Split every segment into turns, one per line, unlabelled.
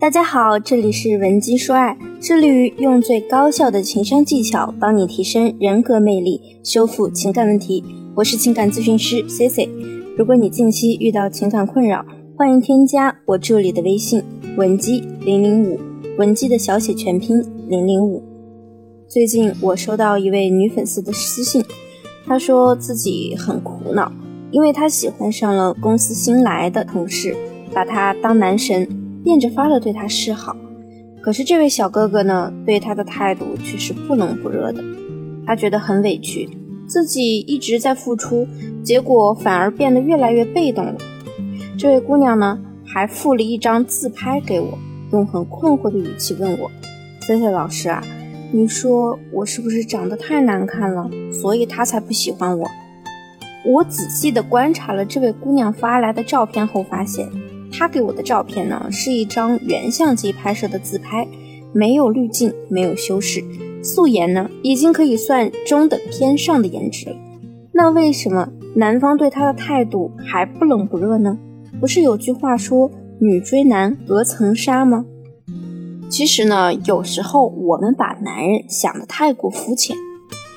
大家好，这里是文姬说爱，致力于用最高效的情商技巧帮你提升人格魅力，修复情感问题。我是情感咨询师 C C。如果你近期遇到情感困扰，欢迎添加我助理的微信文姬零零五，文姬的小写全拼零零五。最近我收到一位女粉丝的私信，她说自己很苦恼，因为她喜欢上了公司新来的同事，把他当男神。变着法的对他示好，可是这位小哥哥呢，对他的态度却是不冷不热的。他觉得很委屈，自己一直在付出，结果反而变得越来越被动了。这位姑娘呢，还附了一张自拍给我，用很困惑的语气问我：“C C 老师啊，你说我是不是长得太难看了，所以他才不喜欢我？”我仔细的观察了这位姑娘发来的照片后发现。他给我的照片呢，是一张原相机拍摄的自拍，没有滤镜，没有修饰，素颜呢，已经可以算中等偏上的颜值了。那为什么男方对他的态度还不冷不热呢？不是有句话说“女追男隔层纱”吗？其实呢，有时候我们把男人想得太过肤浅，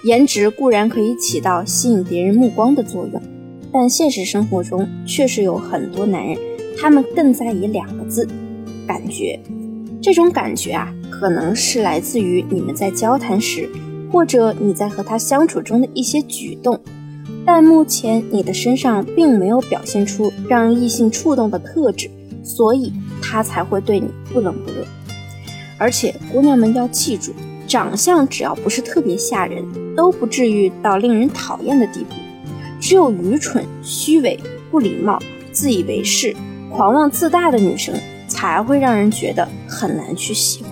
颜值固然可以起到吸引别人目光的作用，但现实生活中确实有很多男人。他们更在意两个字，感觉。这种感觉啊，可能是来自于你们在交谈时，或者你在和他相处中的一些举动。但目前你的身上并没有表现出让异性触动的特质，所以他才会对你不冷不热。而且姑娘们要记住，长相只要不是特别吓人，都不至于到令人讨厌的地步。只有愚蠢、虚伪、不礼貌、自以为是。狂妄自大的女生才会让人觉得很难去喜欢。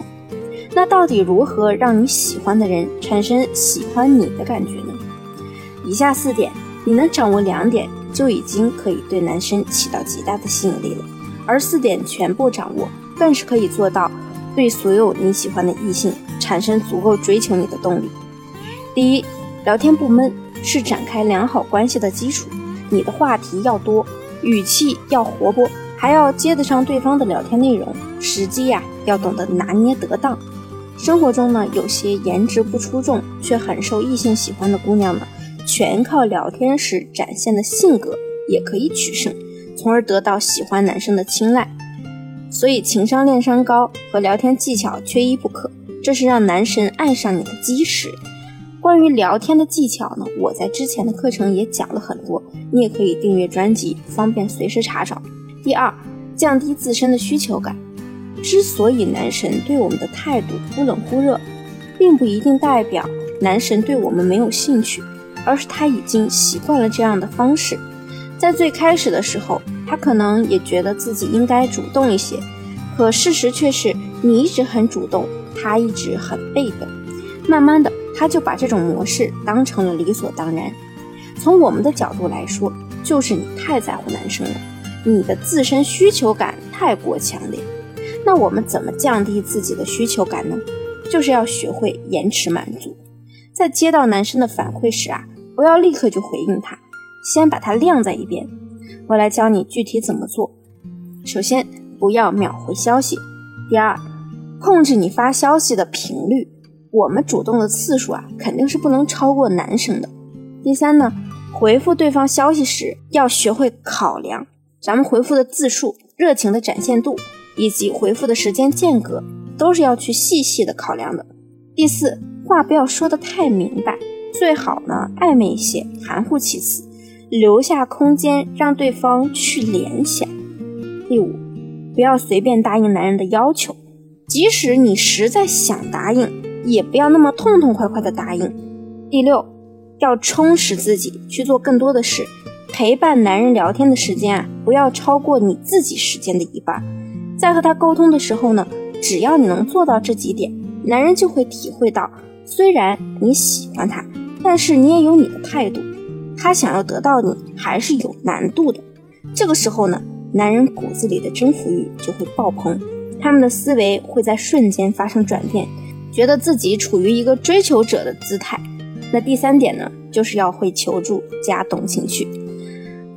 那到底如何让你喜欢的人产生喜欢你的感觉呢？以下四点，你能掌握两点，就已经可以对男生起到极大的吸引力了。而四点全部掌握，更是可以做到对所有你喜欢的异性产生足够追求你的动力。第一，聊天不闷是展开良好关系的基础。你的话题要多，语气要活泼。还要接得上对方的聊天内容，时机呀要懂得拿捏得当。生活中呢，有些颜值不出众却很受异性喜欢的姑娘呢，全靠聊天时展现的性格也可以取胜，从而得到喜欢男生的青睐。所以情商恋商高和聊天技巧缺一不可，这是让男神爱上你的基石。关于聊天的技巧呢，我在之前的课程也讲了很多，你也可以订阅专辑，方便随时查找。第二，降低自身的需求感。之所以男神对我们的态度忽冷忽热，并不一定代表男神对我们没有兴趣，而是他已经习惯了这样的方式。在最开始的时候，他可能也觉得自己应该主动一些，可事实却是你一直很主动，他一直很被动。慢慢的，他就把这种模式当成了理所当然。从我们的角度来说，就是你太在乎男生了。你的自身需求感太过强烈，那我们怎么降低自己的需求感呢？就是要学会延迟满足。在接到男生的反馈时啊，不要立刻就回应他，先把他晾在一边。我来教你具体怎么做。首先，不要秒回消息。第二，控制你发消息的频率。我们主动的次数啊，肯定是不能超过男生的。第三呢，回复对方消息时要学会考量。咱们回复的字数、热情的展现度以及回复的时间间隔，都是要去细细的考量的。第四，话不要说的太明白，最好呢暧昧一些，含糊其辞，留下空间让对方去联想。第五，不要随便答应男人的要求，即使你实在想答应，也不要那么痛痛快快的答应。第六，要充实自己，去做更多的事。陪伴男人聊天的时间啊，不要超过你自己时间的一半。在和他沟通的时候呢，只要你能做到这几点，男人就会体会到，虽然你喜欢他，但是你也有你的态度。他想要得到你还是有难度的。这个时候呢，男人骨子里的征服欲就会爆棚，他们的思维会在瞬间发生转变，觉得自己处于一个追求者的姿态。那第三点呢，就是要会求助加懂情趣。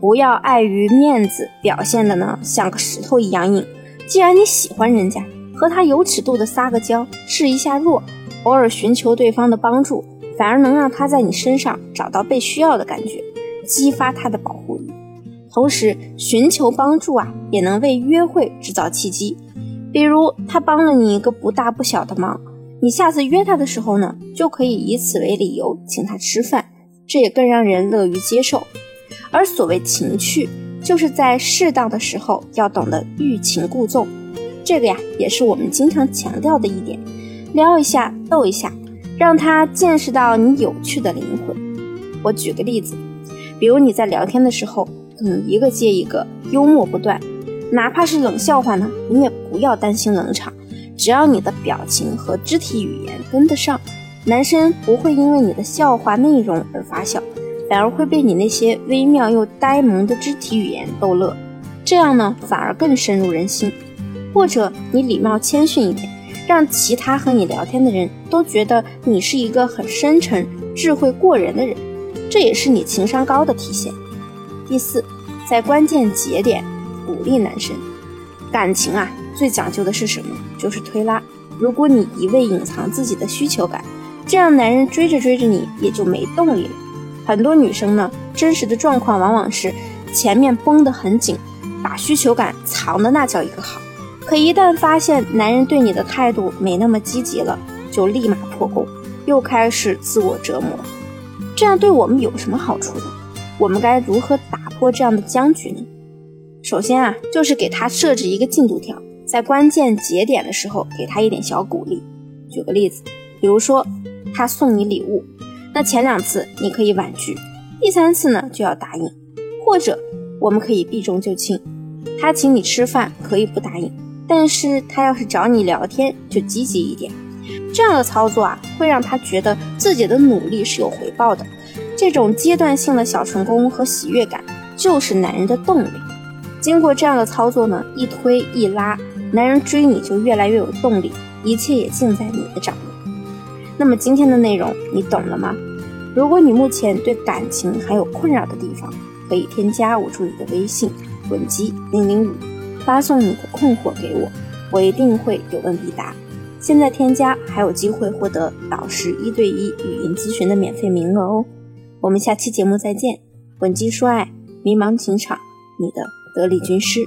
不要碍于面子表现的呢像个石头一样硬。既然你喜欢人家，和他有尺度的撒个娇，示一下弱，偶尔寻求对方的帮助，反而能让他在你身上找到被需要的感觉，激发他的保护欲。同时，寻求帮助啊，也能为约会制造契机。比如，他帮了你一个不大不小的忙，你下次约他的时候呢，就可以以此为理由请他吃饭，这也更让人乐于接受。而所谓情趣，就是在适当的时候要懂得欲擒故纵，这个呀，也是我们经常强调的一点。撩一下，逗一下，让他见识到你有趣的灵魂。我举个例子，比如你在聊天的时候。嗯，一个接一个，幽默不断，哪怕是冷笑话呢，你也不要担心冷场，只要你的表情和肢体语言跟得上，男生不会因为你的笑话内容而发笑，反而会被你那些微妙又呆萌的肢体语言逗乐，这样呢，反而更深入人心。或者你礼貌谦逊一点，让其他和你聊天的人都觉得你是一个很深沉、智慧过人的人，这也是你情商高的体现。第四，在关键节点鼓励男生。感情啊，最讲究的是什么？就是推拉。如果你一味隐藏自己的需求感，这样男人追着追着你也就没动力了。很多女生呢，真实的状况往往是前面绷得很紧，把需求感藏的那叫一个好。可一旦发现男人对你的态度没那么积极了，就立马破功，又开始自我折磨。这样对我们有什么好处呢？我们该如何打破这样的僵局呢？首先啊，就是给他设置一个进度条，在关键节点的时候给他一点小鼓励。举个例子，比如说他送你礼物，那前两次你可以婉拒，第三次呢就要答应。或者我们可以避重就轻，他请你吃饭可以不答应，但是他要是找你聊天就积极一点。这样的操作啊，会让他觉得自己的努力是有回报的。这种阶段性的小成功和喜悦感，就是男人的动力。经过这样的操作呢，一推一拉，男人追你就越来越有动力，一切也尽在你的掌握。那么今天的内容你懂了吗？如果你目前对感情还有困扰的地方，可以添加我助理的微信文姬零零五，发送你的困惑给我，我一定会有问必答。现在添加还有机会获得导师一对一语音咨询的免费名额哦。我们下期节目再见，稳基说爱，迷茫情场，你的得力军师。